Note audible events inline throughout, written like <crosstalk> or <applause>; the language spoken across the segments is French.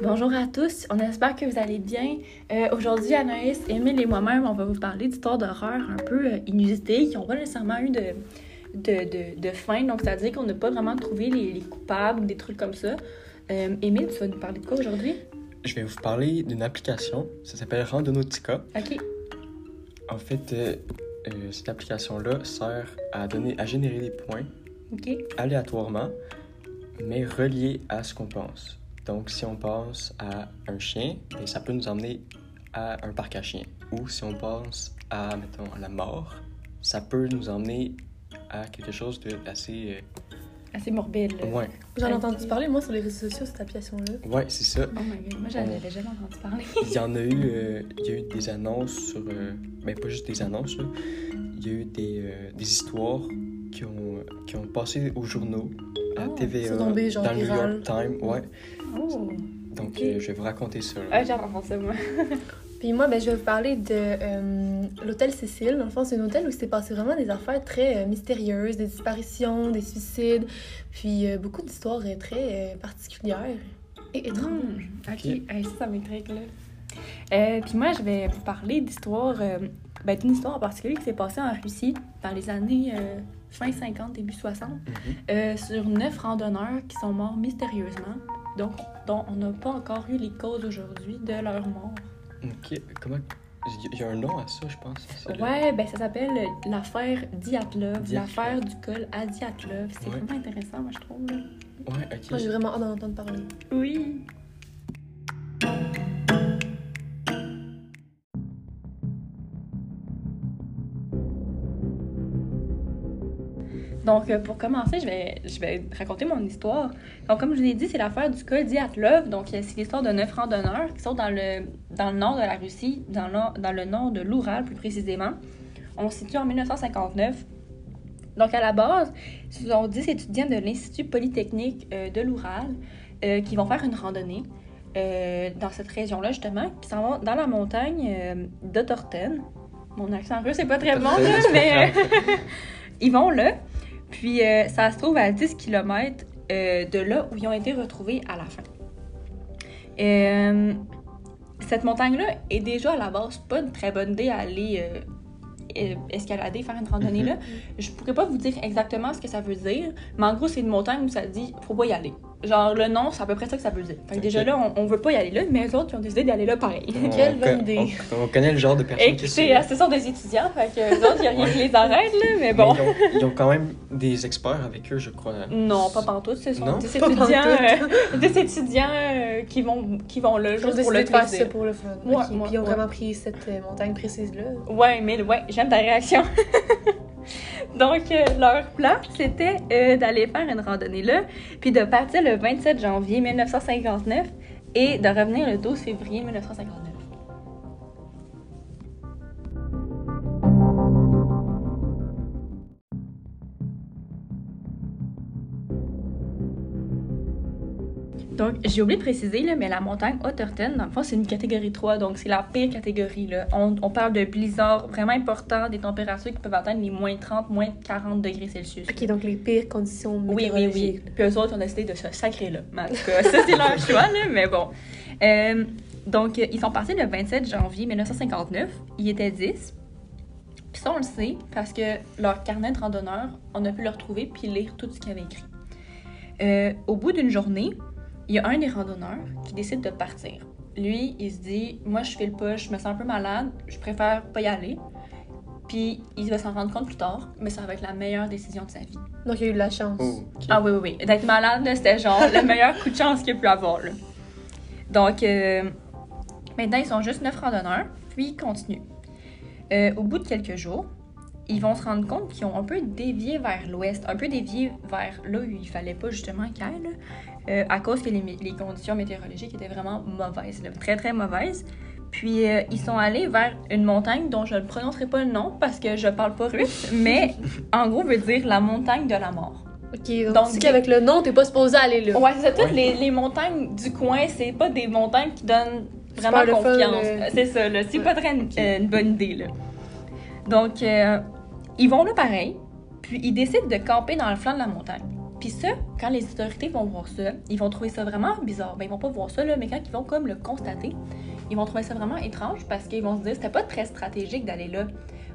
Bonjour à tous, on espère que vous allez bien. Euh, Aujourd'hui, Anaïs, Émile et moi-même, on va vous parler d'histoires d'horreur un peu euh, inusitées qui n'ont pas nécessairement eu de, de, de, de fin. Donc, c'est-à-dire qu'on n'a pas vraiment trouvé les, les coupables ou des trucs comme ça. Euh, Émile, tu vas nous parler de quoi aujourd'hui? Je vais vous parler d'une application, ça s'appelle Randonautica. Ok. En fait, euh, euh, cette application-là sert à donner, à générer des points aléatoirement, mais reliés à ce qu'on pense. Donc, si on pense à un chien, ben, ça peut nous emmener à un parc à chiens. Ou si on pense à, mettons, à la mort, ça peut nous emmener à quelque chose d'assez... Assez morbide. Euh, ouais, J'en ai entendu parler, moi, sur les réseaux sociaux, cette application-là. ouais, c'est ça. Oh my god, moi j'en avais jamais entendu parler. Il y en a eu, euh, il y a eu des annonces sur, euh, ben pas juste des annonces, là. il y a eu des, euh, des histoires qui ont, qui ont passé aux journaux, à Oh, TVA, tombé, genre, dans le New. York Times, ouais. Oh. Donc Ok. euh, je vais vous raconter ça. Ah, j'ai ça, moi. <laughs> Puis moi, ben, je vais vous parler de euh, l'hôtel Cécile. Dans le fond, c'est un hôtel où s'est passé vraiment des affaires très euh, mystérieuses, des disparitions, des suicides, puis euh, beaucoup d'histoires euh, très euh, particulières et étranges. Hmm, ok, Ok. Hey, ça, ça m'intrigue, là. Euh, puis moi, je vais vous parler d'histoire, euh, ben, d'une histoire en particulier qui s'est passée en Russie dans les années euh, fin 50, début 60, Mhm. euh, sur neuf randonneurs qui sont morts mystérieusement, donc dont on n'a pas encore eu les causes aujourd'hui de leur mort. Ok, comment. Il y a un nom à ça, je pense. Ouais, ben ça s'appelle l'affaire Diatlov, Diatlov. l'affaire du col à Diatlov. C'est Ouais. vraiment intéressant, moi, je trouve. là. Ouais, ok. Moi, j'ai vraiment hâte d'en entendre parler. Oui. Donc, euh, pour commencer, je vais, je vais raconter mon histoire. Donc, comme je vous ai dit, c'est l'affaire du col Diatlov. Donc, euh, c'est l'histoire de neuf randonneurs qui sont dans le, dans le nord de la Russie, dans le, dans le nord de l'Oural plus précisément. On se situe en 1959. Donc, à la base, ce sont 10 étudiants de l'Institut Polytechnique euh, de l'Oural euh, qui vont faire une randonnée euh, dans cette région-là, justement, qui s'en vont dans la montagne euh, d'Otterten. Mon accent russe, c'est pas très bon, mais <laughs> ils vont là. Puis euh, ça se trouve à 10 km de là où ils ont été retrouvés à la fin. Euh, cette montagne-là est déjà à la base pas une très bonne idée à aller euh, euh, escalader, faire une randonnée là. Je pourrais pas vous dire exactement ce que ça veut dire, mais en gros, c'est une montagne où ça dit faut pas y aller. Genre, le nom, c'est à peu près ça que ça veut dire. Fait que déjà là, on, on veut pas y aller là, mais eux autres, ils ont décidé d'aller là pareil. On- Quelle on bonne idée. On, on connaît le genre de personnes qui Écoutez, ce sont des étudiants, fait que eux autres, il y a rien qui les arrête, là, mais bon. Mais ils, ont, ils ont quand même des experts avec eux, je crois. Non, pas pantoute, ce sont Non? des étudiants, pantoute. euh, des étudiants euh, qui, vont, qui vont là juste pour le de faire plaisir. ça pour le fun. Ouais, Ok, ouais, Puis ils ont ouais. vraiment pris cette euh, montagne précise-là. Ouais, mais ouais, j'aime ta réaction. <laughs> Donc, euh, leur plan, c'était euh, d'aller faire une randonnée là, puis de partir le 27 janvier 1959 et de revenir le 12 février 1959. Donc, j'ai oublié de préciser, là, mais la montagne Otterten, dans le fond, c'est une catégorie 3, donc c'est la pire catégorie. Là. On, on parle de blizzards vraiment importants, des températures qui peuvent atteindre les moins 30, moins 40 degrés Celsius. Ok, donc les pires conditions Oui, oui, météorologiques. oui. Puis eux autres ont décidé de se sacrer là. Mais en tout cas, <laughs> ça, c'est leur <laughs> choix, là, mais bon. Euh, donc, ils sont partis le 27 janvier 1959. Ils étaient 10. Puis ça, on le sait parce que leur carnet de randonneur, on a pu le retrouver puis lire tout ce qu'ils avaient écrit. Euh, au bout d'une journée, il y a un des randonneurs qui décide de partir. Lui, il se dit Moi, je fais le pas, je me sens un peu malade, je préfère pas y aller. Puis il va s'en rendre compte plus tard, mais ça va être la meilleure décision de sa vie. Donc il y a eu de la chance. Oh. Ah oui, oui, oui. D'être malade, c'était genre le meilleur coup de chance qu'il a pu avoir. là. Donc, euh, maintenant, ils sont juste neuf randonneurs, puis ils continuent. Euh, au bout de quelques jours, ils vont se rendre compte qu'ils ont un peu dévié vers l'ouest, un peu dévié vers là où il fallait pas justement qu'ils aillent, euh, à cause que les, conditions météorologiques étaient vraiment mauvaises, là, très très mauvaises. Puis euh, ils sont allés vers une montagne dont je ne prononcerai pas le nom parce que je parle pas russe, <laughs> mais en gros veut dire la montagne de la mort. Ok, donc, Donc, qu'avec le nom, t'es pas supposé aller là. Ouais, c'est ça. Toutes Ouais. les, les montagnes du coin, c'est pas des montagnes qui donnent vraiment Super le confiance. là. C'est ça, là. C'est Ouais. pas très une, euh, une bonne idée, là. Donc, euh, ils vont là pareil, puis ils décident de camper dans le flanc de la montagne. Puis ça, quand les autorités vont voir ça, ils vont trouver ça vraiment bizarre. Ben, ils vont pas voir ça, là, mais quand ils vont comme le constater, ils vont trouver ça vraiment étrange parce qu'ils vont se dire c'était pas très stratégique d'aller là.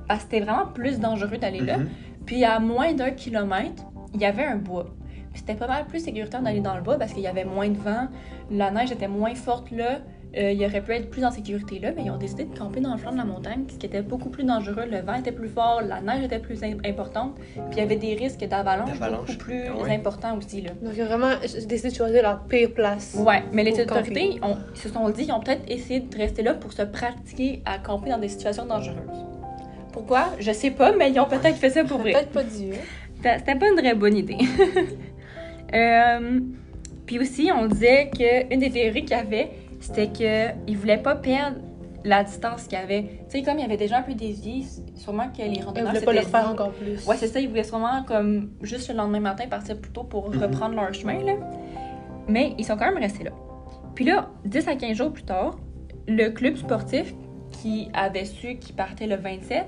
Parce que c'était vraiment plus dangereux d'aller là. Mhm. Puis à moins d'un kilomètre, il y avait un bois. Puis c'était pas mal plus sécuritaire d'aller dans le bois parce qu'il y avait moins de vent, la neige était moins forte là, euh, il aurait pu être plus en sécurité là, mais ils ont décidé de camper dans le flanc de la montagne, ce qui était beaucoup plus dangereux. Le vent était plus fort, la neige était plus im- importante, puis il y avait des risques d'avalanche beaucoup plus ouais. importants aussi là. Donc, ils ont vraiment décidé de choisir leur pire place. Ouais, mais les autorités ont- ils se sont dit qu'ils ont peut-être essayé de rester là pour se pratiquer à camper dans des situations dangereuses. Pourquoi? Je sais pas, mais ils ont peut-être fait ça pour vrai. Peut-être pas. C'était c'était pas une très bonne idée. <laughs> Euh, puis aussi, on disait qu'une des théories qu'il y avait, c'était qu'ils voulaient pas perdre la distance qu'il y avait. Tu sais, comme il y avait déjà un peu dévié, sûrement que les Ils randonneurs voulaient pas le dit- encore plus. Ouais, c'est ça, ils voulaient sûrement comme juste le lendemain matin partir plus tôt pour Mhm. reprendre leur chemin, là. Mais ils sont quand même restés là. Puis là, 10 à 15 jours plus tard, le club sportif qui avait su qu'ils partaient le 27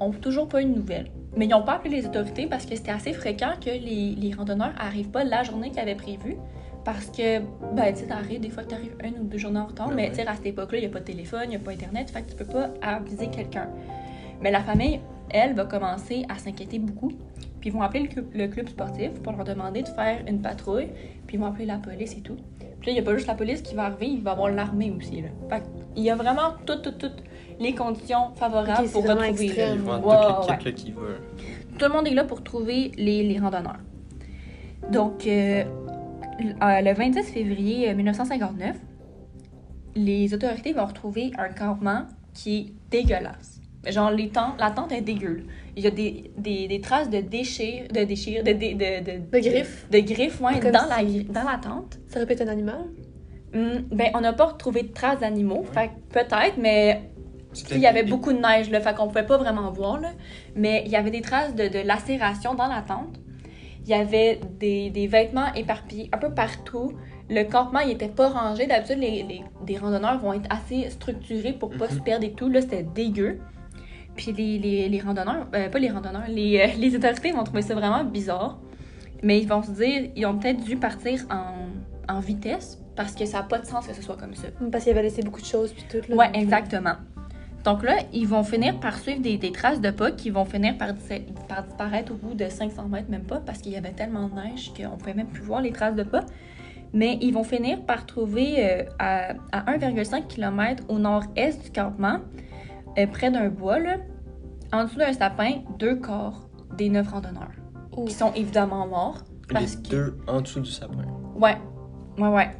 ont toujours pas eu de nouvelles. Mais ils n'ont pas appelé les autorités parce que c'était assez fréquent que les, les randonneurs arrivent pas la journée qu'ils avaient prévue. Parce que, ben, tu sais, t'arrives, des fois que t'arrives une ou deux journées en retard, Ouais, mais tu sais, à cette époque-là, il n'y a pas de téléphone, il n'y a pas Internet, fait que tu peux pas aviser quelqu'un. Mais la famille, elle, va commencer à s'inquiéter beaucoup. Puis ils vont appeler le club, le club sportif pour leur demander de faire une patrouille. Puis ils vont appeler la police et tout. Puis là, il n'y a pas juste la police qui va arriver, il va y avoir l'armée aussi. Là. Fait il y a vraiment toutes, toutes, toutes les conditions favorables pour vraiment retrouver. Ils vont Ouais, qui. Tout le monde est là pour trouver les, les randonneurs. Donc, euh, le 26 février euh, 1959, les autorités vont retrouver un campement qui est dégueulasse. Genre, les tentes, la tente est dégueu. Il y a des, des, des traces de déchires, de déchires, de, de, de, de, De griffes? De, griffes, ouais, dans, la, dans la tente. Ça répète un animal? Hum, ben, on n'a pas retrouvé de traces d'animaux, fait que peut-être, mais il y avait beaucoup de neige, là, fait qu'on pouvait pas vraiment voir, là. Mais il y avait des traces de, de lacération dans la tente. Il y avait des, des vêtements éparpillés un peu partout. Le campement, il était pas rangé. D'habitude, les, les, des randonneurs vont être assez structurés pour pas Mhm. se perdre et tout. Là, c'était dégueu. Puis les, les, les randonneurs, euh, pas les randonneurs, les, euh, <laughs> les autorités vont trouver ça vraiment bizarre. Mais ils vont se dire, ils ont peut-être dû partir en, en vitesse parce que ça n'a pas de sens que ce soit comme ça. Parce qu'il avait laissé beaucoup de choses puis tout. Là, Ouais, exactement. Donc là, ils vont finir par suivre des, des traces de pas qui vont finir par, dis- par disparaître au bout de 500 mètres, même pas, parce qu'il y avait tellement de neige qu'on pouvait même plus voir les traces de pas. Mais ils vont finir par trouver euh, à, à 1,5 km au nord-est du campement, euh, près d'un bois, là, en dessous d'un sapin, deux corps des neuf randonneurs, qui sont évidemment morts. Parce Les que... deux en dessous du sapin. Ouais, ouais, ouais.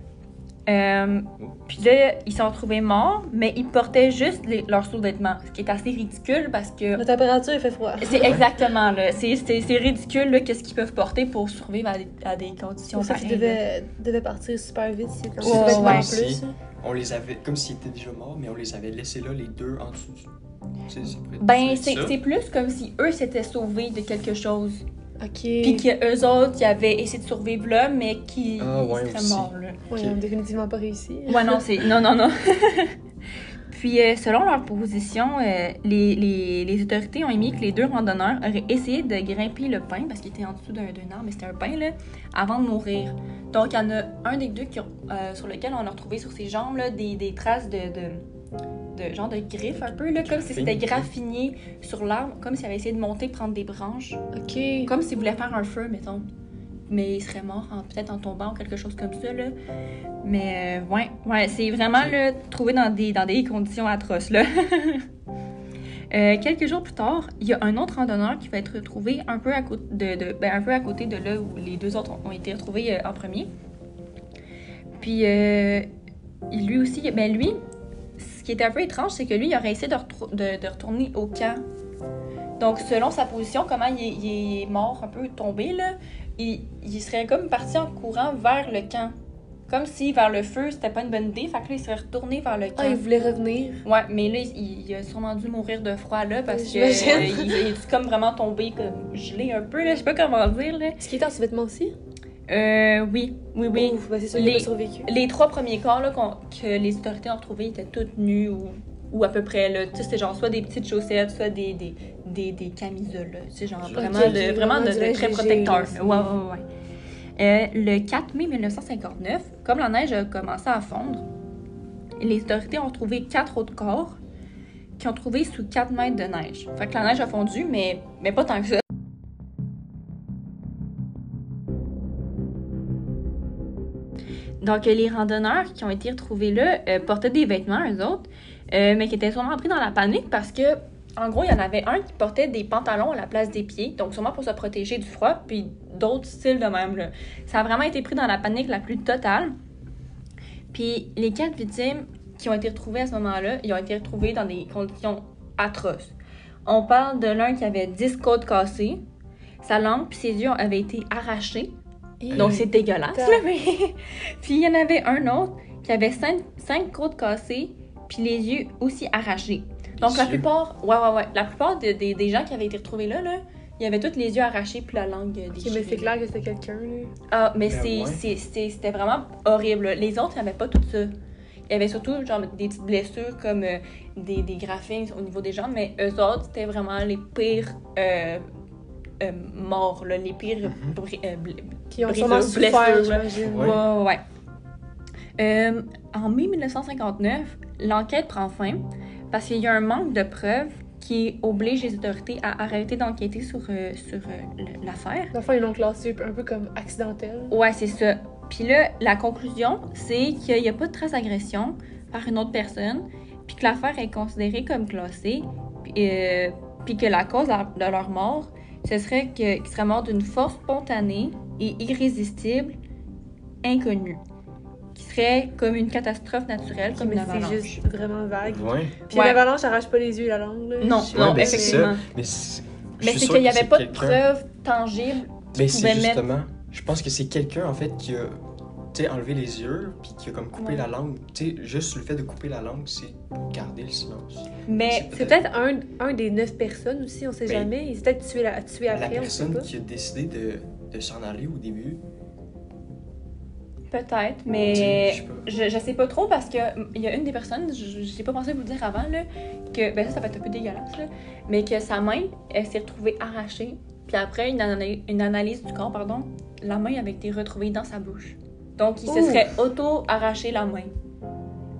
Euh, puis là, ils sont retrouvés morts, mais ils portaient juste les- leurs sous-vêtements, ce qui est assez ridicule parce que La température, il fait froid. c'est exactement là, c'est c'est- c'est ridicule là, qu'est-ce qu'ils peuvent porter pour survivre à des, à des conditions C'est ça qu'ils pareilles. là. devaient, devaient partir super vite. C'est comme vêtements ouais. en plus. On les avait, comme s'ils étaient déjà morts, mais on les avait laissés là, les deux en dessous du. C'est Ben, c'est plus comme si eux s'étaient sauvés de quelque chose, Ok. puis que eux autres, ils avaient essayé de survivre là, mais qui Ah, ouais, seraient aussi. morts là. Ouais, ils ont définitivement pas réussi. Ouais, non, c'est. Non, non, non. <laughs> Puis, euh, selon leur position, euh, les, les, les autorités ont émis que les deux randonneurs auraient essayé de grimper le pin, parce qu'ils étaient en dessous d'un d'un arbre, mais c'était un pin, là, avant de mourir. Donc, il y en a un des deux qui ont- euh, sur lequel on a retrouvé sur ses jambes là, des, des traces de, de, de genre de griffes, un peu, là, comme si c'était graffiné sur l'arbre, comme s'il avait essayé de monter, prendre des branches, Ok. comme s'il voulait faire un feu, mettons. Mais il serait mort, en- peut-être en tombant ou quelque chose comme ça, là. Mais euh, ouais, ouais, c'est vraiment là, trouvé dans des, dans des conditions atroces, là. <laughs> Euh, quelques jours plus tard, il y a un autre randonneur qui va être retrouvé un peu à côté de, de- ben, un peu à côté de là où les deux autres ont, ont été retrouvés euh, en premier. Puis euh, il- lui aussi, ben lui, qui était un peu étrange, c'est que lui, il aurait essayé de, retrou- de- de retourner au camp. Donc, selon sa position, comment il est, il est mort, un peu tombé, là, il, il serait comme parti en courant vers le camp. Comme si vers le feu, c'était pas une bonne idée. Fait que là, il serait retourné vers le camp. Ah, ils voulaient revenir. Ouais, mais là, il, il a sûrement dû mourir de froid là parce que J'imagine. euh, il, il est comme vraiment tombé comme gelé un peu là, je sais pas comment dire là. Est-ce qu'il était en sous-vêtements aussi? Euh oui, oui oui. Ouf, ben a Les- trois premiers corps là, que les autorités ont retrouvés étaient tous nus ou, ou à peu près là, c'est genre soit des petites chaussettes, soit des des, des, des camisoles c'est genre vraiment de vraiment de, de très protecteur. Ouais ouais ouais. Euh, le 4 mai 1959, comme la neige a commencé à fondre, les autorités ont trouvé quatre autres corps qui ont trouvé sous 4 mètres de neige. Fait que la neige a fondu, mais, mais pas tant que ça. Donc, les randonneurs qui ont été retrouvés là euh, portaient des vêtements, eux autres, euh, mais qui étaient sûrement pris dans la panique parce que, en gros, il y en avait un qui portait des pantalons à la place des pieds, donc sûrement pour se protéger du froid, puis d'autres styles de même. Là. Ça a vraiment été pris dans la panique la plus totale. Puis, les quatre victimes qui ont été retrouvées à ce moment-là, ils ont été retrouvées dans des conditions atroces. On parle de l'un qui avait 10 côtes cassées, sa langue puis ses yeux avaient été arrachés. Donc c'est dégueulasse, là, mais... <laughs> puis il y en avait un autre qui avait cinq, cinq côtes cassées, puis les yeux aussi arrachés. Donc Les la yeux? plupart, ouais, ouais, ouais, la plupart de- des- des gens qui avaient été retrouvés là, là, il y avait tous les yeux arrachés puis la langue déchirée. mais c'est clair que c'était quelqu'un, là. Ah, mais Ben c'est, ouais. c'était vraiment horrible. Les autres, il n'y avait pas tout ça. Il y avait surtout genre, des petites blessures comme euh, des, des graphines au niveau des jambes, mais eux autres, c'était vraiment les pires euh, euh, morts, là, les pires bri- euh, bl- Qui ont Brisure, sûrement souffert, blessure, là. j'imagine. Ouais. Ouais. Euh, en mai 1959, l'enquête prend fin parce qu'il y a un manque de preuves qui oblige les autorités à arrêter d'enquêter sur, euh, sur euh, l'affaire. Fond, ils l'ont classé un peu comme accidentel. Ouais, c'est ça. Puis là, la conclusion, c'est qu'il n'y a pas de trace d'agression par une autre personne, puis que l'affaire est considérée comme classée, puis, euh, puis que la cause de leur mort, ce serait que- qu'ils seraient morts d'une force spontanée et irrésistible, inconnue, qui serait comme une catastrophe naturelle, comme mais une c'est juste vraiment vague. Ouais. Puis Ouais. l'avalanche arrache pas les yeux et la langue, là. Non, non, Ouais, ben, c'est ça. effectivement. Mais c'est Mais qu'il n'y avait pas de tangibles Ben, qui c'est justement. Je pense que c'est quelqu'un, en fait, qui a sais, enlevé les yeux, puis qui a comme coupé Ouais. la langue. Tu sais, juste le fait de couper la langue, c'est garder le silence. Mais C'est peut-être un, un des neuf personnes aussi, on sait Mais- jamais. Il s'est peut-être tué, la, tué la après, on sait personne pas. qui a décidé de, de s'en aller au début, Peut-être, mais je sais pas. je, sais pas trop parce que il y a une des personnes, je j'ai pas pensé vous le dire avant, là, que ben ça, ça va être un peu dégueulasse, là, mais que sa main, elle s'est retrouvée arrachée. Puis après une, ana- une analyse du corps, pardon, la main avait été retrouvée dans sa bouche. Donc il se serait auto-arraché la main.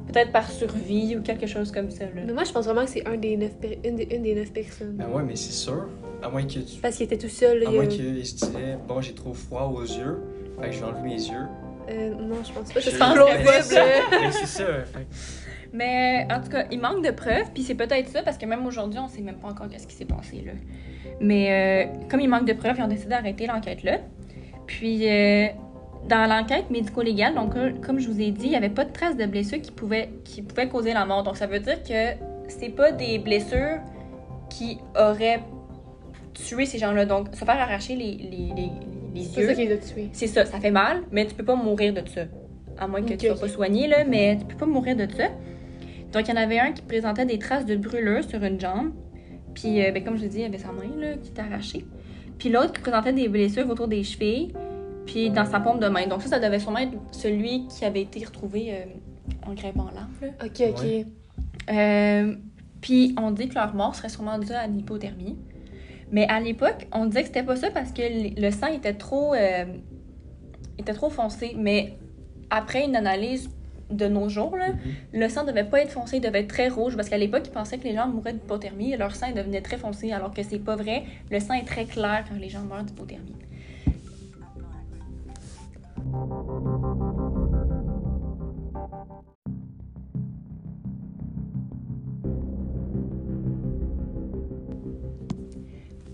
Peut-être par survie ou quelque chose comme ça. Là. Mais moi, je pense vraiment que c'est un des neuf une, des, une des neuf personnes. Ben ouais, mais c'est sûr. À moins que tu. Parce qu'il était tout seul. là, À il moins qu'il se disait, bon, j'ai trop froid aux yeux, fait que je vais enlever mes yeux. Euh, non, je pense pas. Je- C'est pense que c'est ça. plausible. Ben, Mais en tout cas, il manque de preuves, puis c'est peut-être ça, parce que même aujourd'hui, on sait même pas encore qu'est-ce qui s'est passé là. Mais euh, comme il manque de preuves, ils ont décidé d'arrêter l'enquête là. Puis euh, dans l'enquête médico-légale, donc euh, comme je vous ai dit, il n'y avait pas de traces de blessures qui pouvaient, qui pouvaient causer la mort. Donc ça veut dire que c'est pas des blessures qui auraient tué ces gens-là. Donc se faire arracher les, les, les, les C'est yeux. ça qui les a tués. C'est ça, ça fait mal, mais tu peux pas mourir de ça. À moins que Ok, tu sois pas soigné, là, mais tu peux pas mourir de ça. Donc, il y en avait un qui présentait des traces de brûlure sur une jambe. Puis, euh, ben, comme je dit, il y avait sa main là, qui était arrachée. Puis l'autre qui présentait des blessures autour des chevilles, puis dans sa paume de main. Donc, ça, ça devait sûrement être celui qui avait été retrouvé euh, en grimpant l'arbre. là. Ok, ok. Ouais. Euh, puis on dit que leur mort serait sûrement due à l'hypothermie. Mais à l'époque, on disait que c'était pas ça parce que le sang était trop, euh, était trop foncé. Mais après une analyse de nos jours, là, Mhm. le sang devait pas être foncé, il devait être très rouge parce qu'à l'époque, ils pensaient que les gens mouraient d'hypothermie et leur sang devenait très foncé alors que c'est pas vrai. Le sang est très clair quand les gens meurent d'hypothermie.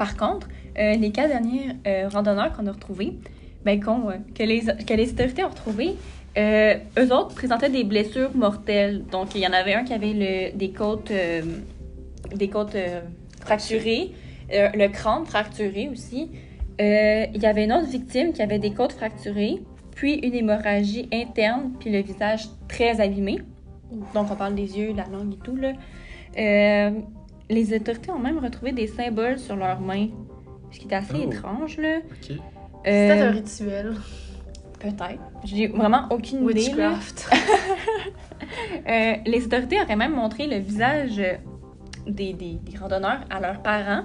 Par contre, euh, les quatre derniers euh, randonneurs qu'on a retrouvés, ben, qu'on, euh, que, les, que les autorités ont retrouvés, eux autres présentaient des blessures mortelles. Donc, il y en avait un qui avait le- des côtes, des côtes fracturées, le crâne fracturé aussi. Il y avait une autre victime qui avait des côtes fracturées, puis une hémorragie interne, puis le visage très abîmé. Donc, on parle des yeux, la langue et tout. Là. Euh, les autorités ont même retrouvé des symboles sur leurs mains, ce qui est assez Oh. étrange. Là. Ok. C'est peut-être un Euh, rituel. Peut-être. J'ai vraiment aucune idée. <laughs> Euh, les autorités auraient même montré le visage euh, des, des, des randonneurs à leurs parents,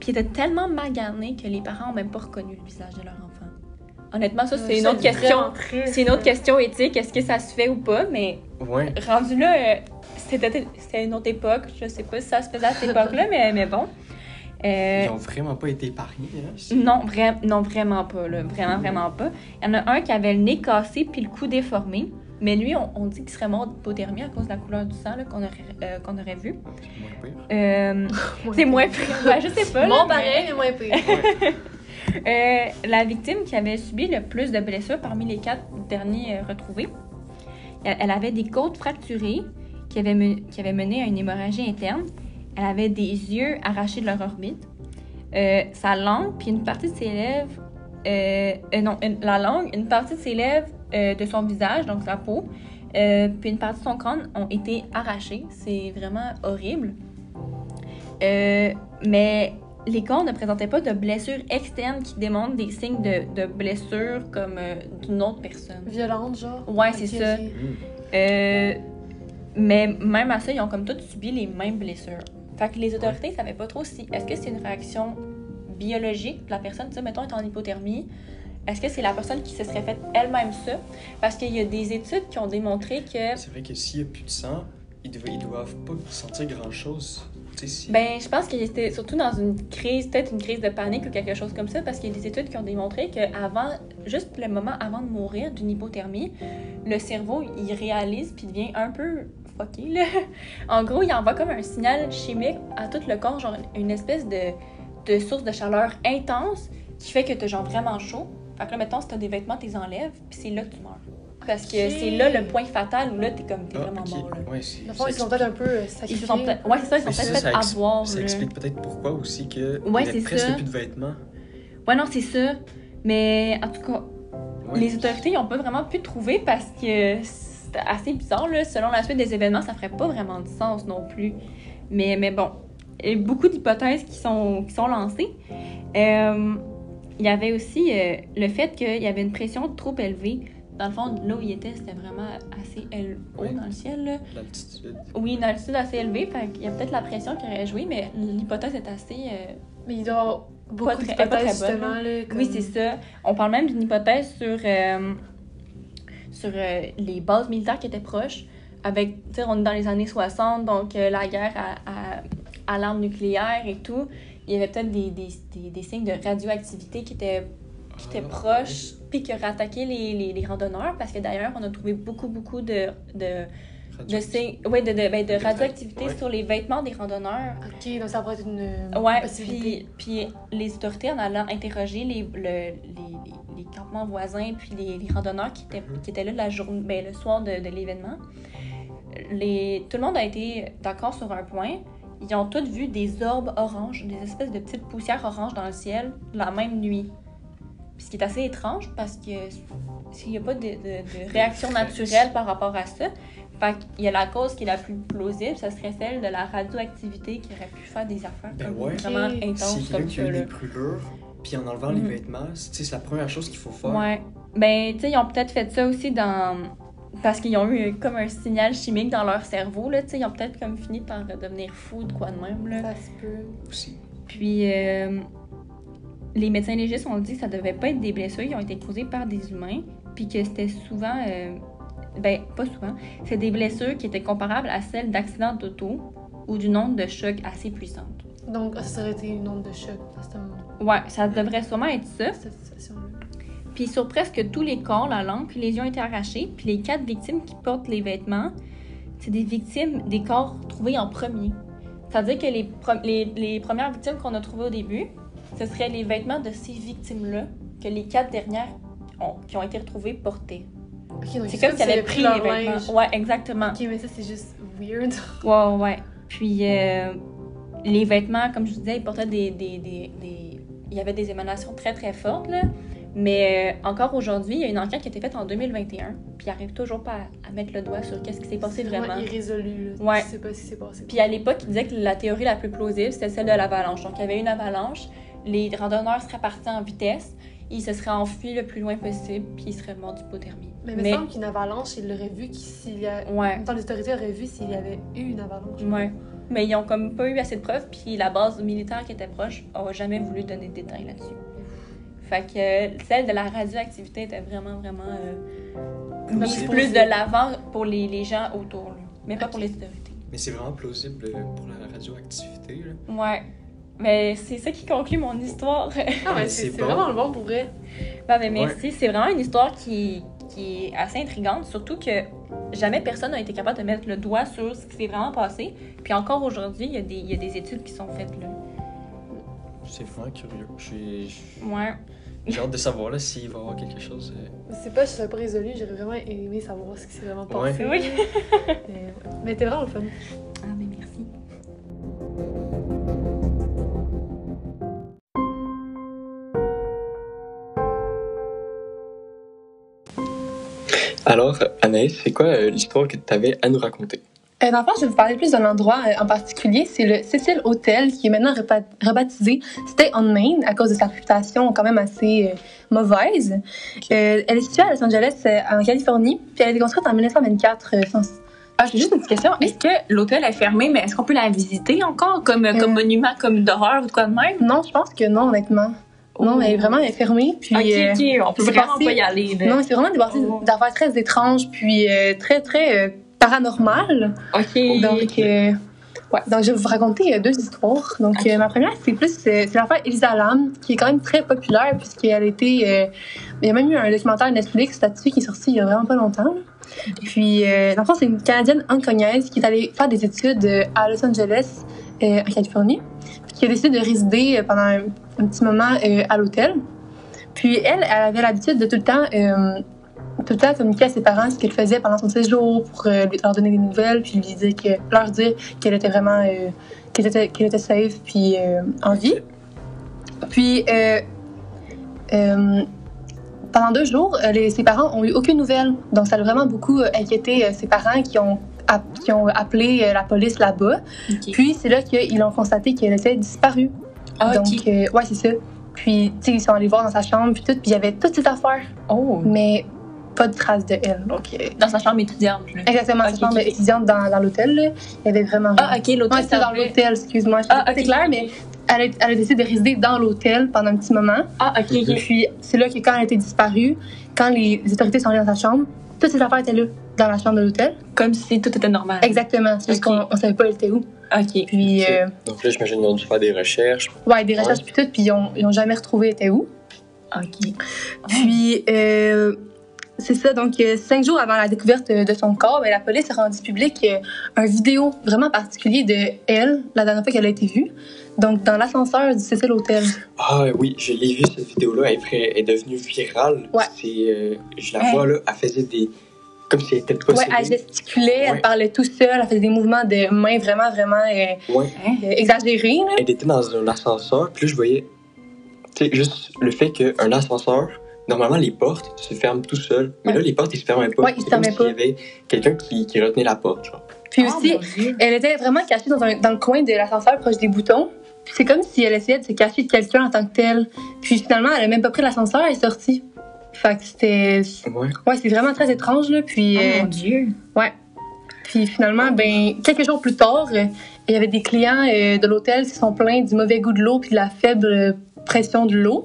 puis ils étaient tellement maganés que les parents n'ont même pas reconnu le visage de leur enfant. Honnêtement, ça, c'est Euh, une ça, autre question. C'est une autre question éthique. Est-ce que ça se fait ou pas? Mais Ouais. rendu là, euh, c'était c'était une autre époque. Je sais pas si ça se faisait à cette <laughs> époque-là, mais, mais bon. Euh, Ils ont vraiment pas été épargnés. Hein, ici. non, vra- non, vraiment pas. Là. Vraiment, vraiment pas. Il y en a un qui avait le nez cassé puis le cou déformé. Mais lui, on, on dit qu'il serait mort d'hypothermie à cause de la couleur du sang qu'on aurait, euh, qu'on aurait vu. C'est moins pire. Euh, <laughs> Moins c'est pire. moins pire. Ouais, je sais pas. là, Bon, mais- pareil, mais moins pire. <laughs> Euh, la victime qui avait subi le plus de blessures parmi les quatre derniers euh, retrouvés, elle, avait des côtes fracturées qui avaient, me- qui mené à une hémorragie interne. Elle avait des yeux arrachés de leur orbite. Euh, sa langue, puis une partie de ses lèvres, non, la langue, une partie de ses lèvres de son visage, donc sa peau, puis une partie de son crâne ont été arrachées. C'est vraiment horrible. Mais les corps ne présentaient pas de blessures externes qui démontrent des signes de, de blessures comme euh, d'une autre personne. Violente, genre? Ouais, c'est ça. Euh, mais même à ça, ils ont comme tous subi les mêmes blessures. Fait que les autorités ne savaient pas trop si est-ce que c'est une réaction biologique? De la personne, tu sais, mettons, est en hypothermie. Est-ce que c'est la personne qui se serait faite elle-même ça? Parce qu'il y a des études qui ont démontré que C'est vrai que s'il n'y a plus de sang, ils, devaient- ils doivent pas sentir grand-chose. Ben, je pense qu'il était surtout dans une crise, peut-être une crise de panique ou quelque chose comme ça, parce qu'il y a des études qui ont démontré qu'avant, juste le moment avant de mourir d'une hypothermie, le cerveau, il réalise puis devient un peu fucké, là. <laughs> En gros, il envoie comme un signal chimique à tout le corps, genre une espèce de, de source de chaleur intense qui fait que t'as genre vraiment chaud. Fait que là, mettons, si t'as des vêtements, t'es enlèves, puis c'est là que tu meurs. Parce que c'est là le point fatal où là, t'es comme, t'es Ah, vraiment ok. mort, là. Ouais, c'est- fond, ils sont peut-être un peu Ils sacrifiés. se sont peut-être, ouais, c'est ça, ils sont peut-être fait avoir, Ça là. explique peut-être pourquoi aussi que Ouais, c'est presque ça. plus de vêtements. Ouais, non, c'est ça. Mais en tout cas, Ouais. les autorités n'ont pas vraiment pu trouver parce que c'est assez bizarre. Là. Selon la suite des événements, ça ferait pas vraiment de sens non plus. Mais, mais bon, il y a beaucoup d'hypothèses qui sont, qui sont lancées. Euh, il y avait aussi euh, le fait qu'il y avait une pression trop élevée. Dans le fond, là où il était, c'était vraiment assez haut dans le ciel. Là. L'altitude. Oui, une altitude assez élevée. Fait qu'il y a peut-être la pression qui aurait joué, mais l'hypothèse est assez... euh, Mais il doit avoir beaucoup très- pas très bonne, justement. Là, comme- Oui, c'est ça. On parle même d'une hypothèse sur, euh, sur euh, les bases militaires qui étaient proches. Avec, tu sais, on est dans les années 60, donc euh, la guerre à, à, à l'arme nucléaire et tout. Il y avait peut-être des, des, des, des signes de radioactivité qui étaient, qui étaient proches, puis qui auraient attaqué les, les, les randonneurs, parce que d'ailleurs, on a trouvé beaucoup, beaucoup de, de, de, signes, ouais, de, de, ben, de radioactivité ouais. sur les vêtements des randonneurs. Ok, donc ça pourrait être une Ouais, possibilité. puis, puis les autorités, en allant interroger les, le- les, les- les campements voisins, puis les, les randonneurs qui étaient, Mhm. qui étaient là la journée, ben, le soir de, de l'événement, les, tout le monde a été d'accord sur un point. Ils ont tous vu des orbes oranges, des espèces de petites poussières oranges dans le ciel la même nuit. Puis ce qui est assez étrange parce que s'il n'y a pas de, de- de réaction naturelle par rapport à ça, fait qu'il y a la cause qui est la plus plausible, ça serait celle de la radioactivité qui aurait pu faire des affaires Ben comme ouais. vraiment Ok. intenses comme ça. là. des brûlures, puis en enlevant les Mhm. vêtements, c'est tu sais, c'est la première chose qu'il faut faire. Ouais. Ben, tu sais, ils ont peut-être fait ça aussi dans. Parce qu'ils ont eu comme un signal chimique dans leur cerveau, là, tu sais. Ils ont peut-être comme fini par devenir fous de quoi de même, là. Ça se peut. Aussi. Puis, euh, les médecins légistes ont dit que ça devait pas être des blessures qui ont été causées par des humains, puis que c'était souvent. euh, ben, pas souvent. C'est des blessures qui étaient comparables à celles d'accidents d'auto ou d'une onde de choc assez puissante. Donc, ça aurait été une onde de choc à ce moment Ouais, ça devrait sûrement être ça. cette situation-là. Puis sur presque tous les corps, la langue puis les yeux ont été arrachés. Puis les quatre victimes qui portent les vêtements, c'est des victimes des corps trouvés en premier. C'est-à-dire que les, pro- les, les premières victimes qu'on a trouvées au début, ce seraient les vêtements de ces victimes-là que les quatre dernières ont- qui ont été retrouvées portaient. C'est comme s'ils avaient pris les vêtements. linge. Ouais, exactement. Ok, mais ça, c'est juste weird. <laughs> Ouais, ouais. Puis euh, les vêtements, comme je vous disais, ils portaient des, des, des, des- Il y avait des émanations très, très fortes, là. Mais euh, encore aujourd'hui, il y a une enquête qui a été faite en 2021, puis ils n'arrivent toujours pas à, à mettre le doigt sur qu'est-ce qui s'est passé vraiment. irrésolu. Là. Ouais. Tu sais pas ce qui s'est passé. Puis à l'époque, ils disaient que la théorie la plus plausible, c'était celle de l'avalanche. Donc il y avait une avalanche, les randonneurs seraient partis en vitesse, ils se seraient enfuis le plus loin possible, puis ils seraient morts d'hypothermie. Mais il me semble qu'une avalanche, ils l'auraient vu s'il y a. Ouais. temps, les autorités auraient vu s'il y avait eu une avalanche. Ouais. Mais ils ont comme pas eu assez de preuves, puis la base militaire qui était proche a jamais voulu donner de détails là-dessus. Fait que euh, celle de la radioactivité était vraiment, vraiment euh, mise Plausible. plus de l'avant pour les, les gens autour, là. mais pas pour les autorités. Mais c'est vraiment plausible euh, pour la radioactivité. Là. Ouais. Mais c'est ça qui conclut mon histoire. Ah, mais <laughs> mais c'est bon. vraiment le bon pour vrai. Bah, ben, merci. C'est vraiment une histoire qui, qui est assez intrigante, surtout que jamais personne n'a été capable de mettre le doigt sur ce qui s'est vraiment passé. Puis encore aujourd'hui, il y, a des- il y a des études qui sont faites là. C'est vraiment curieux. J'ai Ouais. hâte de savoir là, s'il va y avoir quelque chose. euh, Je sais pas, je serais pas résolu, j'aurais vraiment aimé savoir ce qui s'est vraiment passé. Oui. <laughs> Mais, mais t'es vraiment le fun. Ah, ben Alors, Anaïs, c'est quoi euh, l'histoire que tu avais à nous raconter? Euh, dans le fond, je vais vous parler plus d'un endroit euh, en particulier. C'est le Cecil Hotel, qui est maintenant rebaptisé Stay on Main à cause de sa réputation quand même assez euh, mauvaise. Euh, elle est située à Los Angeles, euh, en Californie, puis elle a été construite en 1924. euh, sans- Ah, j'ai juste une petite question. Est-ce que l'hôtel est fermé, mais est-ce qu'on peut la visiter encore comme, comme monument, comme d'horreur ou de quoi de même? Non, je pense que non, honnêtement. Non, mais elle est vraiment elle est fermée. Puis, Ok, euh, ok, on peut c'est vraiment pas y aller. non, c'est vraiment des parties Oh. d'affaires très étranges, puis euh, très, très euh, paranormales. Ok. Donc, euh, ouais, donc, je vais vous raconter deux histoires. Donc, ma première, c'est plus c'est l'affaire Elisa Lam, qui est quand même très populaire, puisqu'elle a été. il y a même eu un documentaire Netflix là-dessus qui est sorti il y a vraiment pas longtemps. Puis, euh, dans le fond, c'est une Canadienne hongkonnaise qui est allée faire des études euh, à Los Angeles, euh, en Californie, puis qui a décidé de résider euh, pendant un, petit moment à l'hôtel. Puis, elle, elle avait l'habitude de tout le temps. tout le temps communiquer à ses parents ce qu'elle faisait pendant son séjour pour leur donner des nouvelles puis lui dire que leur dire qu'elle était vraiment qu'elle était qu'elle était safe puis en vie puis pendant deux jours euh, les- ses parents ont eu aucune nouvelle donc ça a vraiment beaucoup euh, inquiété euh, ses parents qui ont qui ont appelé la police là-bas puis c'est là qu'ils ont constaté qu'elle était disparue Ah, donc euh, ouais c'est ça puis tu sais ils sont allés voir dans sa chambre puis tout puis il y avait toutes ces affaires Oh. mais pas de traces de elle donc euh, Dans sa chambre étudiante. là. Exactement, Ok, sa chambre étudiante dans, dans l'hôtel. là. Il y avait vraiment. Ah, ok, l'hôtel. Ouais, c'était dans l'hôtel, excuse-moi. Ah, c'est clair, mais elle a, elle a décidé de résider dans l'hôtel pendant un petit moment. Ah, ok, ok. Puis c'est là que quand elle a été disparue, quand les, les autorités sont allées dans sa chambre, toutes ses affaires étaient là, dans la chambre de l'hôtel. Comme si tout était normal. Exactement, c'est juste Ok. qu'on on savait pas elle était où. Ok. Puis, euh, Donc là, j'imagine qu'ils ont dû faire des recherches. ouais, des recherches puis tout, puis ils ont, ils ont jamais retrouvé elle était où. Ok. Puis, euh, c'est ça. Donc, euh, cinq jours avant la découverte euh, de son corps, ben, la police a rendu public euh, un vidéo vraiment particulier de elle, la dernière fois qu'elle a été vue. Donc, dans l'ascenseur du Cecil Hotel. Ah oui, je l'ai vu cette vidéo-là. Elle, est pré- elle est devenue virale. Ouais. Euh, je la Ouais. vois là, elle faisait des. Comme si elle était Ouais, elle gesticulait, elle parlait tout seul, elle faisait des mouvements de mains vraiment, vraiment Ouais. euh, exagérés. là. Elle était dans un ascenseur, puis là, je voyais. Tu sais, juste le fait qu'un ascenseur, normalement, les portes se ferment tout seuls. Mais Ouais. là, les portes, ils se fermaient pas. Ouais, ils se comme fermaient s'il y avait quelqu'un qui, qui retenait la porte, genre. Puis Oh, aussi, Dieu. elle était vraiment cachée dans, un- dans le coin de l'ascenseur proche des boutons. Puis c'est comme si elle essayait de se cacher de quelqu'un en tant que tel. Puis finalement, elle a même pas pris l'ascenseur, elle est sortie. Fait que c'était. Ouais. Ouais, c'est vraiment très étrange, là. Puis. Oh, euh, mon Dieu. Puis finalement, ben, quelques jours plus tard, euh, il y avait des clients euh, de l'hôtel qui se sont plaints du mauvais goût de l'eau puis de la faible euh, pression de l'eau.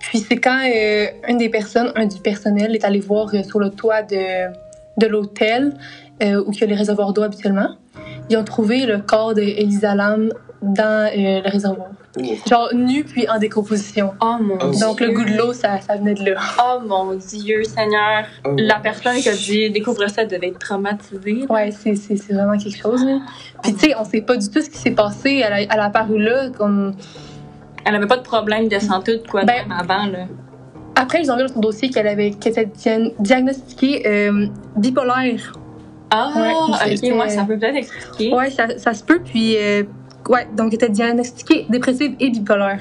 Puis c'est quand euh, une des personnes, un du personnel, est allé voir euh, sur le toit de, de l'hôtel euh, où il y a les réservoirs d'eau habituellement. Ils ont trouvé le corps d'Elisa Lam dans euh, le réservoir. Genre nu puis en décomposition. Oh, mon Oh. Dieu. Donc le goût de l'eau, ça, ça venait de là. Oh, mon Dieu, Seigneur. Oh. La personne qui a dû découvrir ça devait être traumatisée. Ouais, c'est, c'est, c'est vraiment quelque chose. Là. Puis tu sais, on sait pas du tout ce qui s'est passé. Elle a, elle a apparu là comme Elle avait pas de problème de santé ou de quoi Ben, avant, là. Après, ils ont vu dans son dossier qu'elle avait qu'elle était diagnostiquée euh, bipolaire. Ah, Ouais, ok, ouais, ça peut peut-être expliquer. Ouais, ça, ça se peut. Puis, euh, ouais, donc elle était diagnostiquée dépressive et bipolaire.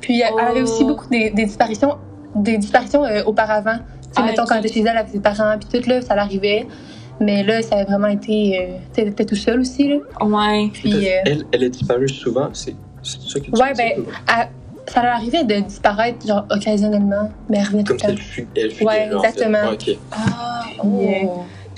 Puis, elle, elle avait Oh. aussi beaucoup des, des disparitions, des disparitions euh, auparavant. Tu sais, Ah, mettons, quand elle était chez elle avec ses parents, puis tout, là, ça l'arrivait. Mais là, ça a vraiment été. Euh, tu sais, elle était tout seule aussi, là. Ouais. Puis, euh, Elle, elle est disparue souvent, c'est ça que tu Ouais, ben, ça leur arrivait de disparaître, genre, occasionnellement. Mais elle revenait tout Comme le si temps. elle fut, elle fut Ouais, déjà, en fait. exactement. Ouais, ok. Ah, Puis, euh,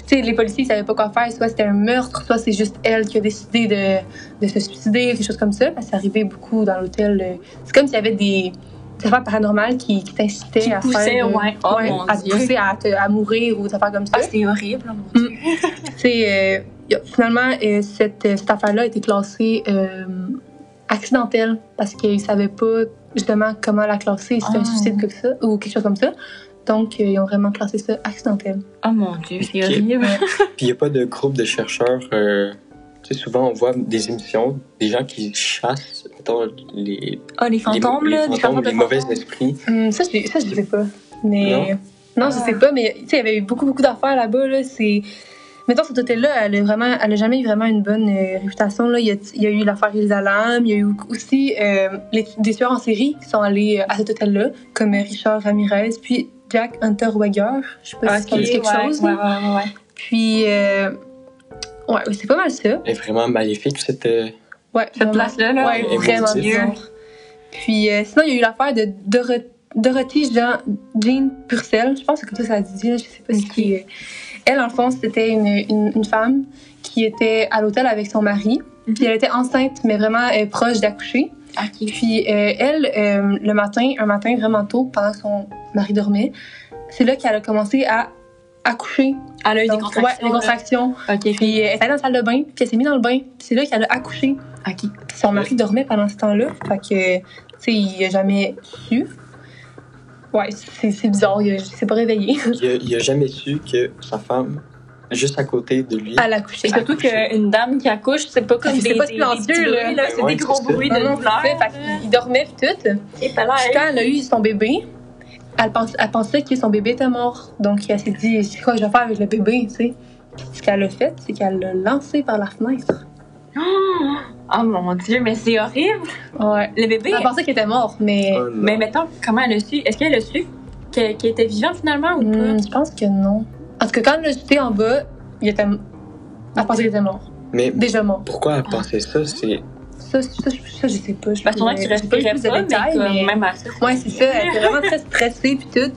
tu sais, les policiers ils savaient pas quoi faire. Soit c'était un meurtre, soit c'est juste elle qui a décidé de, de se suicider, quelque chose comme ça. Parce que ça arrivait beaucoup dans l'hôtel. euh, C'est comme s'il y avait des, des affaires paranormales qui, qui t'incitaient à poussaient, faire. euh, ouais. Oh, mon à te pousser à, te- à mourir ou des affaires comme ça. Ah, c'est horrible, mon Dieu. Euh, finalement, euh, cette, cette affaire-là a été classée euh, accidentelle parce qu'ils ne savaient pas justement comment la classer, si c'était un Ah. suicide comme ça ou quelque chose comme ça. Donc, euh, ils ont vraiment classé ça accidentel. Oh mon Dieu, c'est horrible. <laughs> Puis il n'y a pas de groupe de chercheurs. euh, tu sais, souvent, on voit des émissions, des gens qui chassent, mettons, les, Ah, les fantômes, les, là, les des fantômes, fantômes les de mauvais fantômes. esprits. Hum, ça, je, ça, je sais pas. Mais. Non? Non, je Ah. sais pas, mais tu sais, il y avait eu beaucoup, beaucoup d'affaires là-bas. Là, c'est... Mettons, cet hôtel-là, elle a vraiment, elle a jamais eu vraiment une bonne euh, réputation. Là. Il, y a, il y a eu l'affaire Elisa Lam, il y a eu aussi euh, les, des tueurs en série qui sont allés euh, à cet hôtel-là, comme Richard Ramirez, puis Jack Unterweger. Je sais pas si ça dit quelque ouais, chose. ouais, ouais, ouais. Puis, euh, ouais, c'est pas mal ça. Elle est vraiment maléfique, cette. Ouais, Cette place-là, là. Ouais, vraiment bizarre. Puis euh, sinon, il y a eu l'affaire de Doro- Dorothy Jean, Jean Purcell. Je pense que c'est comme ça ça se dit. Je sais pas ce qui est. Elle, en fond, c'était une, une, une femme qui était à l'hôtel avec son mari. Puis elle était enceinte, mais vraiment euh, proche d'accoucher. Puis euh, elle, euh, le matin, un matin vraiment tôt, pendant que son mari dormait, c'est là qu'elle a commencé à accoucher. Elle a eu des contractions. Ouais, des contractions. Puis elle est allée dans la salle de bain, puis elle s'est mise dans le bain. C'est là qu'elle a accouché. Son mari dormait pendant ce temps-là. Fait que, tu sais, il a jamais su. Ouais, c'est bizarre. Il, s'est pas réveillé. Il a, jamais su que sa femme, juste à côté de lui. Elle a accouché. Et surtout qu'une dame qui accouche, c'est pas comme C'est des, pas des, silencieux, des là. là. C'est Ouais, des gros bruits de douleur. il dormait tout. Et pas Puis quand elle a eu son bébé, elle, pense- elle pensait que son bébé était mort. Donc elle s'est dit, c'est quoi que je vais faire avec le bébé, tu sais? Ce qu'elle a fait, c'est qu'elle l'a lancé par la fenêtre. Oh mon dieu, mais c'est horrible. Ouais. Le bébé. Elle pensait qu'il était mort, mais Oh. Mais mettons, comment elle a su? Est-ce qu'elle a su qu'elle était vivante finalement ou pas? Hmm, je pense que non. En tout cas, quand elle l'a jeté en bas, il était... Elle pensait qu'il était mort. Mais Déjà mort. pourquoi elle pensait ça? C'est. Ça, ça, je- ça, je sais pas. Je Parce que pourrais- tu j'ai pas pas, mais détails, mais- même à ça. Ouais, c'est ça. Elle était vraiment très stressée puis tout.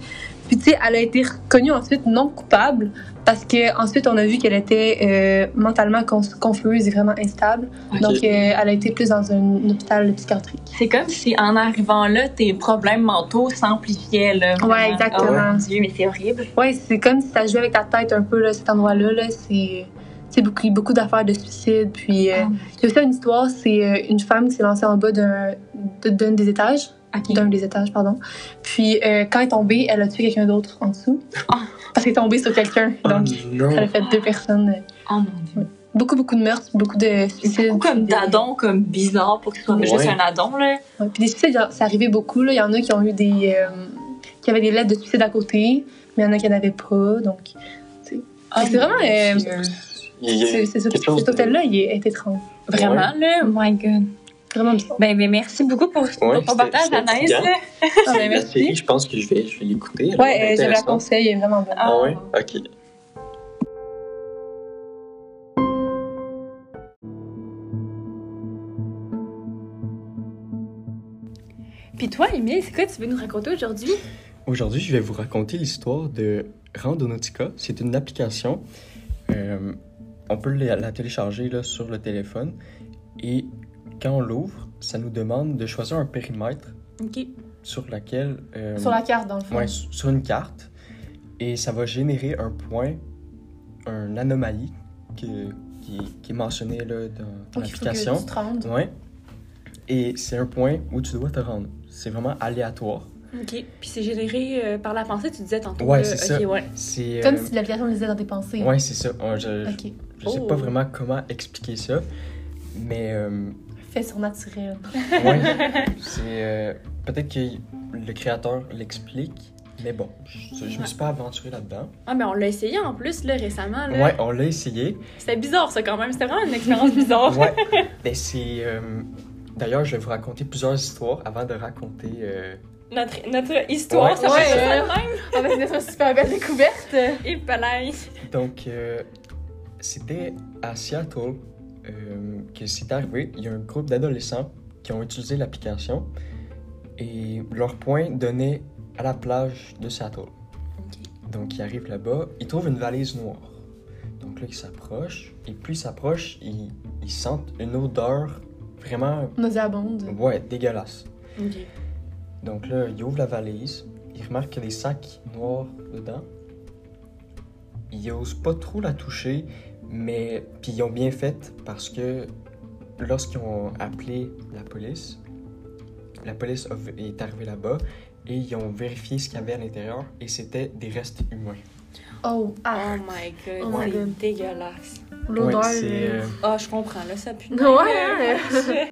Puis tu sais, elle a été reconnue ensuite non coupable parce que ensuite on a vu qu'elle était euh, mentalement confuse et vraiment instable. Donc euh, elle a été plus dans un, hôpital psychiatrique. C'est comme si en arrivant là, tes problèmes mentaux s'amplifiaient là. vraiment. Ouais, exactement. Oh mon dieu, mais c'est horrible. Ouais, c'est comme si ça jouait avec ta tête un peu là, cet endroit-là. Là, c'est c'est beaucoup, beaucoup d'affaires de suicide. Puis euh, Oh. il y a aussi une histoire, c'est euh, une femme qui s'est lancée en bas d'un d'un des étages. Ok. d'un des étages, pardon. Puis euh, quand elle est tombée, elle a tué quelqu'un d'autre en dessous. Ah. <laughs> Parce qu'elle est tombée sur quelqu'un. Oh Donc, non! ça a fait deux personnes. Oh mon dieu. Beaucoup, beaucoup de meurtres, beaucoup de suicides. beaucoup comme puis des- d'adon, comme bizarre pour que ce soit Ouais. juste un adon là. Ouais, puis des suicides, ça arrivait beaucoup. Là. Il y en a qui ont eu des. euh, qui avaient des lettres de suicide à côté, mais il y en a qui n'en avaient pas. Donc, c'est c'est vraiment. euh, c'est- c'est- c'est- quelque chose cet hôtel-là, il est, est étrange. Vraiment là? Oh my god. Vraiment bizarre. Ben, ben merci beaucoup pour Ouais, ton partage, Anaïs. <laughs> Ah, ben, merci. je pense que je vais, je vais l'écouter. euh, je la conseille, elle est vraiment bonne. Ah ouais? Ok. Puis toi, Émile, c'est quoi que tu veux nous raconter aujourd'hui? Aujourd'hui, je vais vous raconter l'histoire de Randonautica. C'est une application. euh, on peut la, la télécharger là, sur le téléphone. Et quand on l'ouvre, ça nous demande de choisir un périmètre sur laquelle... euh, Sur la carte, dans le fond. Ouais, sur une carte. Et ça va générer un point, une anomalie que- qui, qui est mentionnée là, dans, l'application. Ouais. Et c'est un point où tu dois te rendre. C'est vraiment aléatoire. Ok. Puis c'est généré euh, par la pensée, tu disais tantôt. Ouais, c'est Ok, ça. ouais. C'est. Comme euh, si l'application lisait dans tes pensées. Ouais, c'est ça. Ouais, je, je sais Oh. pas vraiment comment expliquer ça. Mais. euh, Fait surnaturel. ouais. <laughs> c'est. euh, Peut-être que le créateur l'explique. Mais bon, je, je me suis pas aventuré là-dedans. Ah, mais on l'a essayé en plus, là, récemment. Là. Ouais, on l'a essayé. C'était bizarre, ça, quand même. C'était vraiment une expérience bizarre. Ouais. <laughs> Mais c'est. euh, D'ailleurs, je vais vous raconter plusieurs histoires avant de raconter. euh, Notre, notre histoire, Ouais, ça ouais, fait ça euh, même. <laughs> On va se super belle découverte. Et palais. Donc, euh, c'était à Seattle euh, que c'est arrivé. Il y a un groupe d'adolescents qui ont utilisé l'application et leur point donnait à la plage de Seattle. Donc, ils arrivent là-bas, ils trouvent une valise noire. Donc là, ils s'approchent et plus ils s'approchent, ils, ils sentent une odeur vraiment, Nauséabonde. ouais, dégueulasse. Donc là, il ouvre la valise, il remarque qu'il y a des sacs noirs dedans. Il ose pas trop la toucher, mais puis ils ont bien fait parce que lorsqu'ils ont appelé la police, la police est arrivée là-bas et ils ont vérifié ce qu'il y avait à l'intérieur et c'était des restes humains. Oh, Oh my god, Oh my c'est God. dégueulasse. l'odeur. Ouais, euh, euh, Ah, je comprends, là, ça pue. Ouais. <laughs>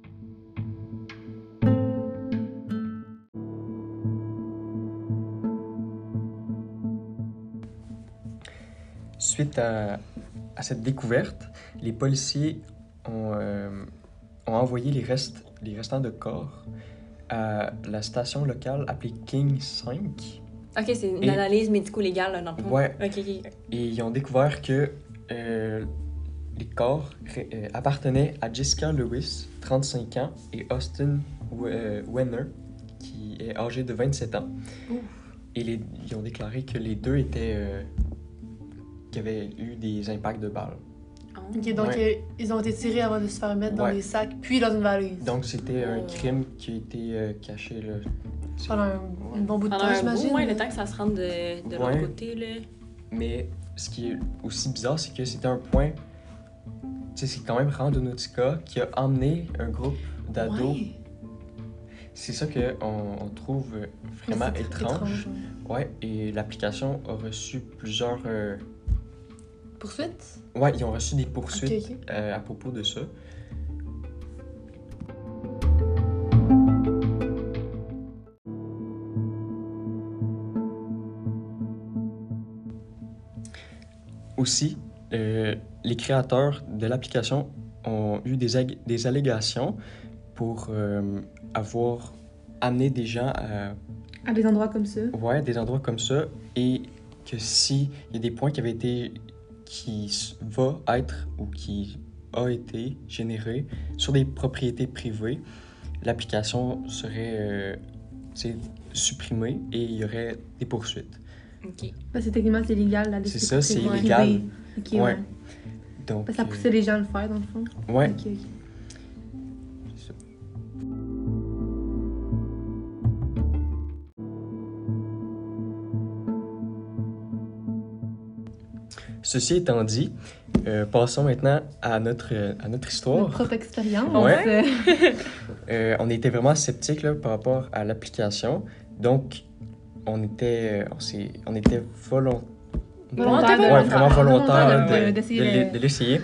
Suite à, à cette découverte, les policiers ont, euh, ont envoyé les, restes, les restants de corps à la station locale appelée King 5 Ok, c'est une Et- analyse médico-légale, là, dans le fond. Ouais. Ok, ok. et ils ont découvert que euh, les corps euh, appartenaient à Jessica Lewis, 35 ans, et Austin We- euh, Wenner, qui est âgé de 27 ans. Et les- ils ont déclaré que les deux étaient. euh, qui avaient eu des impacts de balles. Ok, donc euh, ils ont été tirés avant de se faire mettre dans Ouais. des sacs, puis dans une valise. Donc c'était un Oh. crime qui a été euh, caché là. Pendant un, un bon bout de temps, j'imagine. ouais, le temps que ça se rende de, de l'autre Ouais. côté, là. Mais ce qui est aussi bizarre, c'est que c'était un point. Tu sais, c'est quand même Rando Nautica qui a emmené un groupe d'ados. Ouais. C'est ça qu'on on trouve euh, vraiment étrange. ouais. Ouais, et l'application a reçu plusieurs. euh, Poursuite? Ouais, ils ont reçu des poursuites euh, à propos de ça. Aussi, euh, les créateurs de l'application ont eu des, des allégations pour euh, avoir amené des gens à À des endroits comme ça? Ouais, des endroits comme ça. Et que s'il y a des points qui avaient été. Qui va être ou qui a été généré sur des propriétés privées, l'application serait euh, supprimée et il y aurait des poursuites. Ok. Parce que techniquement, c'est illégal, la C'est ça, c'est illégal. Ok, Ouais. ouais. Donc, Parce que ça euh, poussait les gens à le faire, dans le fond. ouais, Ok, ok. Ceci étant dit, euh, passons maintenant à notre, à notre histoire. Notre propre expérience. Ouais. euh, <laughs> Euh, on était vraiment sceptiques là, par rapport à l'application. Donc, on était, on s'est- on était volon- Volontaire Ouais, vraiment <laughs> volontaire volontaire de, de- d'essayer de l'e- le- de l'essayer.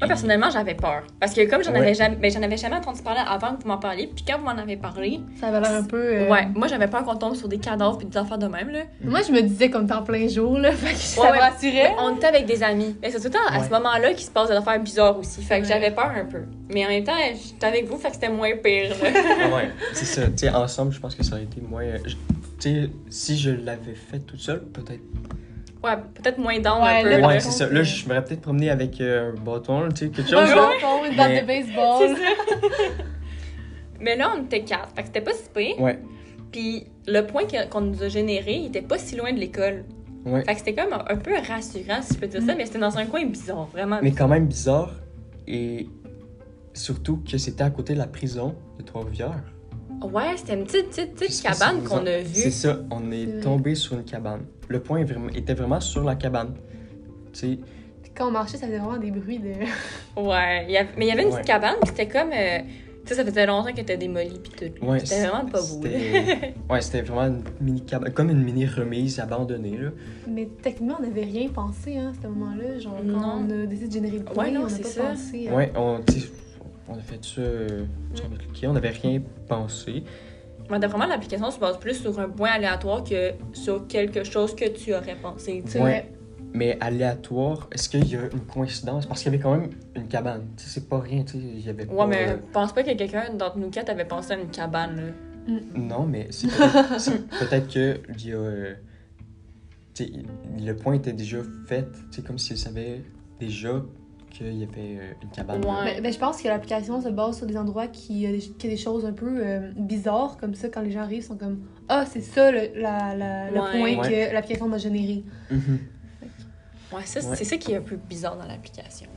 Moi, personnellement, j'avais peur. Parce que comme j'en Ouais. avais jamais, ben, j'en avais jamais entendu parler avant que vous m'en parliez, puis quand vous m'en avez parlé, Ça avait l'air un peu. euh, ouais, moi, j'avais peur qu'on tombe sur des cadavres puis des affaires de même, là. Moi, je me disais comme t'es en plein jour, là. <laughs> Fait que ça Ouais, me ouais. rassurait. On était avec des amis. Mais c'est tout le temps à ce moment-là qu'il se passe des affaires bizarres aussi. Fait que Ouais. j'avais peur un peu. Mais en même temps, j'étais avec vous, fait que c'était moins pire, là. <laughs> Ah ouais, c'est ça. Tu sais, ensemble, je pense que ça aurait été moins. euh, Tu sais, si je l'avais fait toute seule, peut-être. Ouais, peut-être moins down Ouais, un peu. là, Ouais, c'est ça. Là, je m'aurais peut-être promené avec euh, un bâton, tu sais, quelque Un chose. là. bâton, une batte de baseball. <laughs> Mais là, on était quatre. Fait que c'était pas si pire. Ouais, Puis le point qu'on nous a généré, il était pas si loin de l'école. ouais. Fait que c'était comme un, un peu rassurant, si je peux dire ça, mais c'était dans un coin bizarre, vraiment. Mais quand même bizarre. Et surtout que c'était à côté de la prison de Trois-Rivières. Ouais, c'était une petite, petite, petite cabane qu'on en- a C'est vue. ça, on C'est est tombé sur une cabane. Le point est vraiment- était vraiment sur la cabane. Tu sais, Puis Quand on marchait, ça faisait vraiment des bruits de. <laughs> Ouais, il y avait- mais il y avait une Ouais. petite cabane, puis c'était comme. euh, tu sais, ça faisait longtemps qu'elle était démolie, puis tout. Ouais, c'était vraiment pas beau. <laughs> ouais, c'était vraiment une mini cabane, comme une mini remise abandonnée là. Mais techniquement, on n'avait rien pensé, hein, à ce moment-là. Genre, quand Non. on a décidé de générer le point, Ouais, non, on n'a c'est pas ça. pensé. à- Ouais, on, tu sais, on a fait ça euh, sans Mm. cliquer, on n'avait rien pensé. Ouais, moi, l'application se base plus sur un point aléatoire que sur quelque chose que tu aurais pensé. tu sais. C'est Ouais. Mais aléatoire, est-ce qu'il y a une coïncidence? Parce qu'il y avait quand même une cabane. Tu sais, c'est pas rien, tu sais, il y avait Ouais, pas, mais euh, je pense pas que quelqu'un d'entre nous quatre avait pensé à une cabane, là. Non, mais c'est peut-être c'est peut-être que il y a, euh, tu sais, le point était déjà fait, tu sais, comme s'il savait déjà qu'il y avait euh, une cabane. Ouais. Ben, ben, je pense que l'application se base sur des endroits qui, euh, qui a des choses un peu euh, bizarres, comme ça, quand les gens arrivent, ils sont comme Ah, c'est ça le, la, la- le Ouais. point Ouais. que l'application m'a généré. Ouais, ça, Ouais. c'est ça qui est un peu bizarre dans l'application.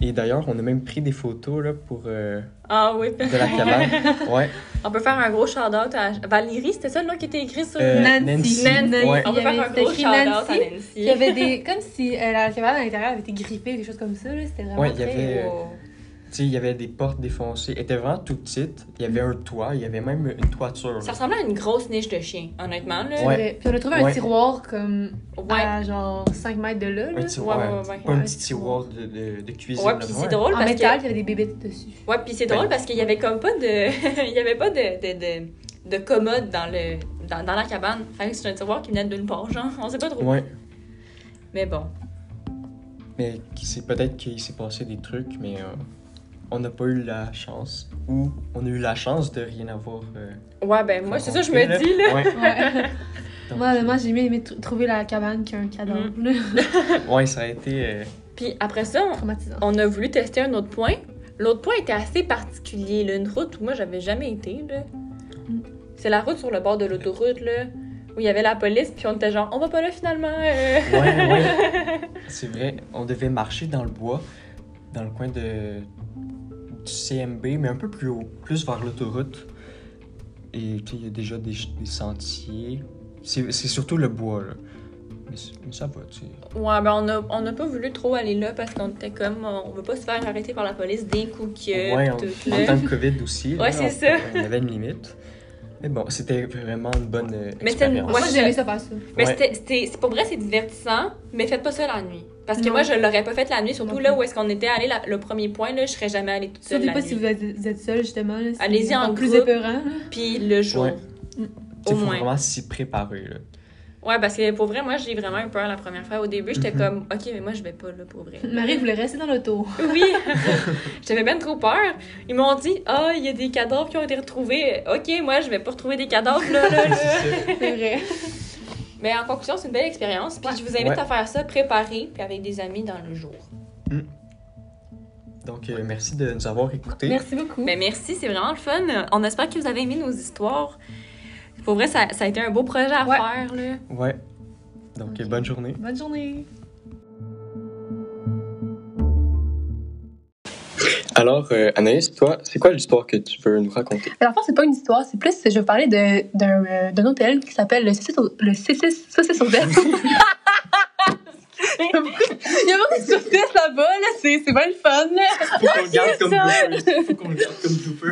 Et d'ailleurs, on a même pris des photos là, pour euh, Ah oui. de la cabane. <laughs> Ouais. On peut faire un gros shout-out à Valérie, c'était ça le nom qui était écrit sur... Euh, Nancy. Nancy. Ouais. On peut Il y faire avait- un gros shout-out à Nancy. Il y avait des. Comme si euh, la cabane à l'intérieur avait été griffée, des choses comme ça. là. C'était vraiment Ouais, il y très. avait- wow. Il y avait des portes défoncées. Elle était vraiment toute petite. Il y avait un toit. Il y avait même une toiture. Ça ressemblait à une grosse niche de chien, honnêtement. Là. C'est Ouais. Puis on a trouvé un Ouais. tiroir comme Ouais. à genre 5 mètres de là. là. Un tiroir. Ouais, ouais, ouais. ouais. Pas un petit tiroir. tiroir de, de, de cuisine. Ouais, puis c'est drôle En parce métal, que... il y avait des bébés dessus. Ouais, puis c'est Ben- drôle parce qu'il y avait comme pas de... <laughs> il y avait pas de, de, de, de commode dans, le... dans, dans la cabane. Fait que c'est un tiroir qui venait d'une part, genre. On sait pas trop. Ouais. Mais bon. Mais qui sait- peut-être qu'il s'est passé des trucs, mais euh, on n'a pas eu la chance. Ou on a eu la chance de rien avoir. euh, Ouais, ben moi, c'est ça que je me dis, là. Ouais. Ouais. <laughs> Donc, Moi, honnêtement, j'ai mieux aimé tr- trouver la cabane qu'un cadavre. Mm. là. <laughs> ouais, ça a été. euh, Puis après ça, on- a voulu tester un autre point. L'autre point était assez particulier, là, une route où moi j'avais jamais été. Là. Mm. C'est la route sur le bord de l'autoroute, là, où il y avait la police, puis on était genre, on va pas là finalement. euh. Ouais, ouais. <laughs> C'est vrai, on devait marcher dans le bois, dans le coin de du CMB, mais un peu plus haut, plus vers l'autoroute. Et tu sais, il y a déjà des, des sentiers. C'est surtout le bois, là. Mais, ça va, tu sais. Ouais, ben on a, on n'a pas voulu trop aller là parce qu'on était comme, on veut pas se faire arrêter par la police d'un coup que. Ouais, en, temps de COVID aussi. Ouais, c'est ça. On avait une limite. Mais bon, c'était vraiment une bonne euh, Mais expérience. Moi, j'ai aimé ça faire ça. Mais Ouais. c'était- c'est pour vrai, c'est divertissant, mais faites pas ça la nuit. Parce que Non. moi, je l'aurais pas fait la nuit, surtout Non là où est-ce qu'on était allé la- le premier point, là, je serais jamais allée toute seule Surtout pas nuit. si vous êtes, vous êtes seul, justement. Allez-y en encore plus groupe. épeurant. Puis le jour. Ouais. Il Au faut moins. vraiment s'y préparer, là. Ouais, parce que pour vrai, moi, j'ai vraiment eu peur la première fois. Au début, j'étais Mhm. comme, OK, mais moi, je vais pas là pour vrai. Marie voulait rester dans l'auto. Oui, <laughs> j'avais bien trop peur. Ils m'ont dit, ah, il y a des cadavres qui ont été retrouvés. OK, moi, je vais pas retrouver des cadavres là, là, là. <laughs> C'est vrai. Mais en conclusion, c'est une belle expérience. Puis Ouais. je vous invite Ouais. à faire ça préparé, puis avec des amis dans le jour. Donc, euh, merci de nous avoir écoutés. Merci beaucoup. Ben merci, c'est vraiment le fun. On espère que vous avez aimé nos histoires. Pour vrai, ça, ça a été un beau projet à Ouais. faire, là. Ouais. Donc, bonne journée. Bonne journée. Alors, euh, Anaïs, toi, c'est quoi l'histoire que tu veux nous raconter? Alors, en fait, c'est pas une histoire, c'est plus, je vais parler de- d'un euh, d'un hôtel qui s'appelle le Saucisse au- Ailes. <laughs> Il y a beaucoup de saucisses là-bas, là, c'est c'est bien le fun, là. Faut qu'on le garde comme blooper. Faut qu'on le garde comme blooper.